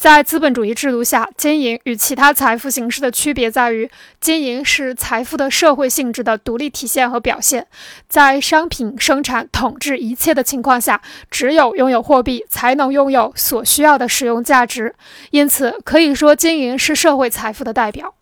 在资本主义制度下经营与其他财富形式的区别在于经营是财富的社会性质的独立体现和表现。在商品生产统治一切的情况下只有拥有货币才能拥有所需要的使用价值。因此可以说经营是社会财富的代表。